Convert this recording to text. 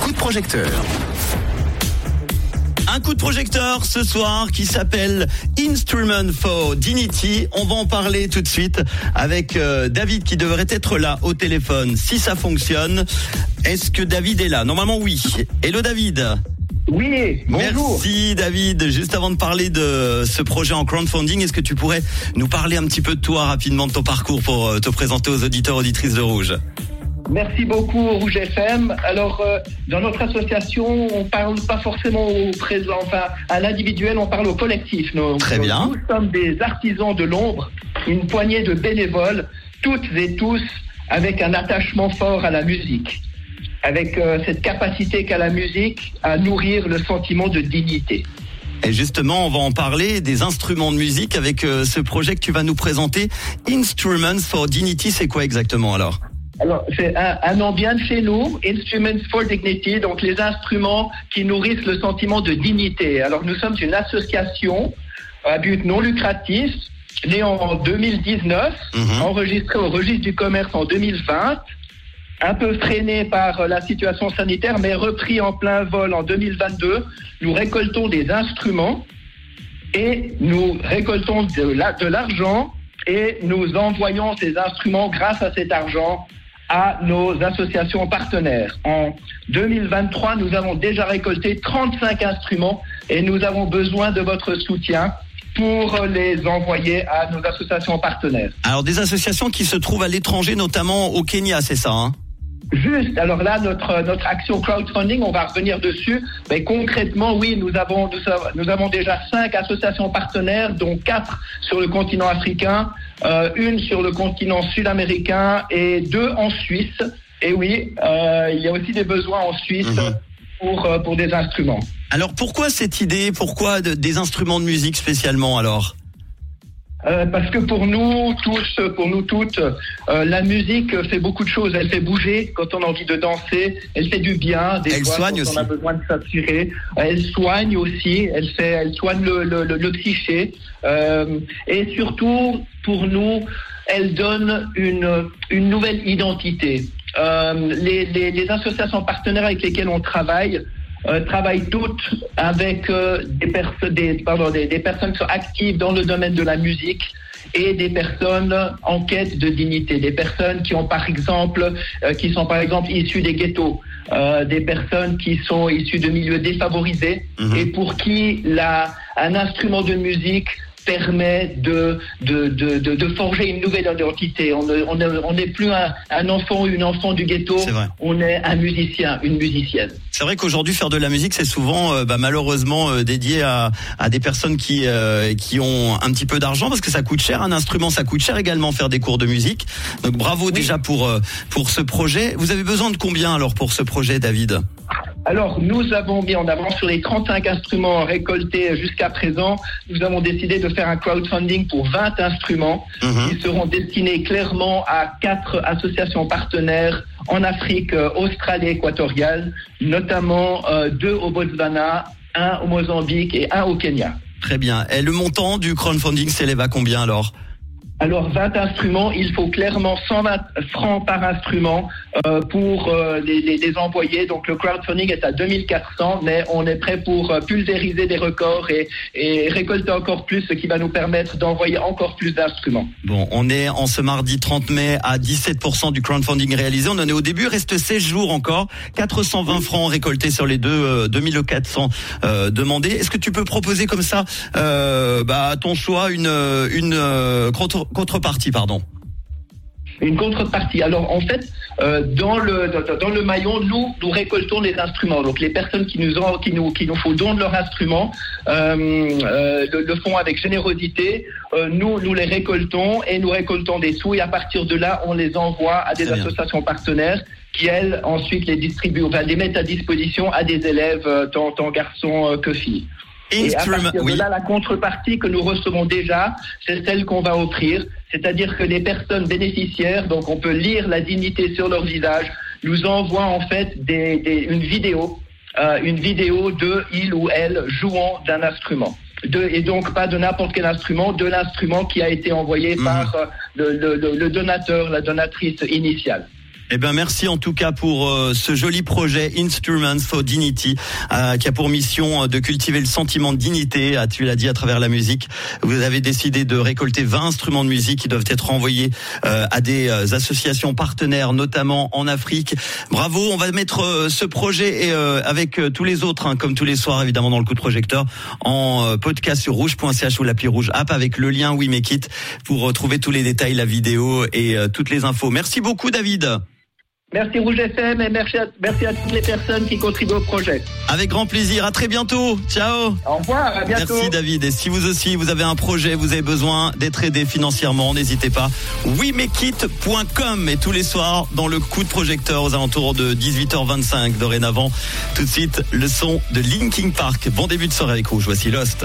coup de projecteur. Un coup de projecteur ce soir qui s'appelle Instrument for Dignity. On va en parler tout de suite avec euh, David qui devrait être là au téléphone si ça fonctionne. Est-ce que David est là? Normalement oui. Hello David. Oui, bonjour. Merci David. Juste avant de parler de ce projet en crowdfunding, est-ce que tu pourrais nous parler un petit peu de toi rapidement, de ton parcours pour euh, te présenter aux auditeurs auditrices de Rouge? Merci beaucoup Rouge FM. Alors, euh, dans notre association, on parle pas forcément au présent, enfin à l'individuel, on parle au collectif. Nous, Très bien. Nous sommes des artisans de l'ombre, une poignée de bénévoles, toutes et tous avec un attachement fort à la musique, avec euh, cette capacité qu'a la musique à nourrir le sentiment de dignité. Et justement, on va en parler des instruments de musique avec euh, ce projet que tu vas nous présenter. Instruments for Dignity, c'est quoi exactement alors? Alors, c'est un, un nom bien de chez nous, Instruments for Dignity, donc les instruments qui nourrissent le sentiment de dignité. Alors, nous sommes une association à but non lucratif, née en 2019, Mhm. enregistrée au registre du commerce en 2020, un peu freinée par la situation sanitaire, mais repris en plein vol en 2022. Nous récoltons des instruments et nous récoltons de la- de l'argent et nous envoyons ces instruments grâce à cet argent à nos associations partenaires. En 2023, nous avons déjà récolté 35 instruments et nous avons besoin de votre soutien pour les envoyer à nos associations partenaires. Alors des associations qui se trouvent à l'étranger, notamment au Kenya, c'est ça hein? Juste, alors là, notre, notre action crowdfunding, on va revenir dessus. Mais concrètement, oui, nous avons, nous, avons- déjà cinq associations partenaires, dont quatre sur le continent africain, euh, une sur le continent sud-américain et deux en Suisse. Et oui, euh, il y a aussi des besoins en Suisse Mhm. pour, euh, pour des instruments. Alors pourquoi cette idée? Pourquoi de- des instruments de musique spécialement alors? Euh, parce que pour nous tous, pour nous toutes, euh, la musique fait beaucoup de choses. Elle fait bouger quand on a envie de danser. Elle fait du bien. Des Elle fois, soigne quand aussi. On a besoin de s'attirer. Elle soigne aussi. Elle fait, elle soigne le, le, le, le psyché. Euh, et surtout, pour nous, elle donne une, une nouvelle identité. Euh, les, les, les associations partenaires avec lesquelles on travaille euh, travaillent toutes avec euh, des, perso- des, pardon, des, des personnes qui sont actives dans le domaine de la musique et des personnes en quête de dignité, des personnes qui ont par exemple, euh, qui sont par exemple issues des ghettos, euh, des personnes qui sont issues de milieux défavorisés Mhm. et pour qui la, un instrument de musique permet de, de, de, de, de forger une nouvelle identité. On ne- on on n'est plus un, un enfant ou une enfant du ghetto, C'est vrai. on est un musicien, une musicienne. C'est vrai qu'aujourd'hui faire de la musique c'est souvent euh, bah, malheureusement euh, dédié à, à des personnes qui euh, qui ont un petit peu d'argent parce que ça coûte cher un instrument ça coûte cher également faire des cours de musique donc bravo déjà pour euh, pour ce projet vous avez besoin de combien alors pour ce projet David? Alors, nous avons mis en avant sur les 35 instruments récoltés jusqu'à présent, nous avons décidé de faire un crowdfunding pour 20 instruments Mhm. qui seront destinés clairement à quatre associations partenaires en Afrique euh, australe et équatoriale, notamment euh, deux au Botswana, un au Mozambique et un au Kenya. Très bien et le montant du crowdfunding s'élève à combien alors? Alors, 20 instruments, il faut clairement 120 francs par instrument euh, pour euh, les, les- les envoyer. Donc, le crowdfunding est à 2400, mais on est prêt pour euh, pulvériser des records et, et récolter encore plus, ce qui va nous permettre d'envoyer encore plus d'instruments. Bon, on est en ce mardi 30 mai à 17% du crowdfunding réalisé. On en est au début, reste 16 jours encore. 420 francs récoltés sur les deux euh, 2400 euh, demandés. Est-ce que tu peux proposer comme ça, euh, bah, à ton choix, une, une contrepartie, pardon Une contrepartie. Alors, en fait, euh, dans, le, dans, dans le maillon, nous, nous récoltons les instruments. Donc, les personnes qui nous, ont, qui nous, qui nous font don de leurs instruments euh, euh, le, le font avec générosité. Nous, nous les récoltons et nous récoltons des sous. Et à partir de là, on les envoie à des associations partenaires qui, elles, ensuite les distribuent, enfin, les mettent à disposition à des élèves, tant, tant garçons que filles. Et à partir de là, la contrepartie que nous recevons déjà, c'est celle qu'on va offrir. C'est-à-dire que les personnes bénéficiaires, donc on peut lire la dignité sur leur visage, nous envoient en fait des, des- une vidéo, euh, une vidéo de il ou elle jouant d'un instrument. De, et donc pas de n'importe quel instrument, de l'instrument qui a été envoyé Mhm. par euh, le, le- le- le donateur, la donatrice initiale. Eh ben merci en tout cas pour euh, ce joli projet Instruments for Dignity euh, qui a pour mission euh, de cultiver le sentiment de dignité. Ah, tu l'as dit à travers la musique. Vous avez décidé de récolter 20 instruments de musique qui doivent être envoyés à des associations partenaires, notamment en Afrique. Bravo, on va mettre ce projet et avec tous les autres, hein, comme tous les soirs évidemment dans le coup de projecteur, en podcast sur rouge.ch ou l'appli rouge app avec le lien We Make It pour retrouver tous les détails, la vidéo et toutes les infos. Merci beaucoup David. Merci Rouge FM et merci à, merci à toutes les personnes qui contribuent au projet. Avec grand plaisir. À très bientôt. Ciao. Au revoir. À bientôt. Merci David. Et si vous aussi vous avez un projet, vous avez besoin d'être aidé financièrement, n'hésitez pas. WeMakeIt.com et tous les soirs dans le coup de projecteur aux alentours de 18h25 dorénavant. Tout de suite le son de Linking Park. Bon début de soirée avec Rouge. Voici Lost.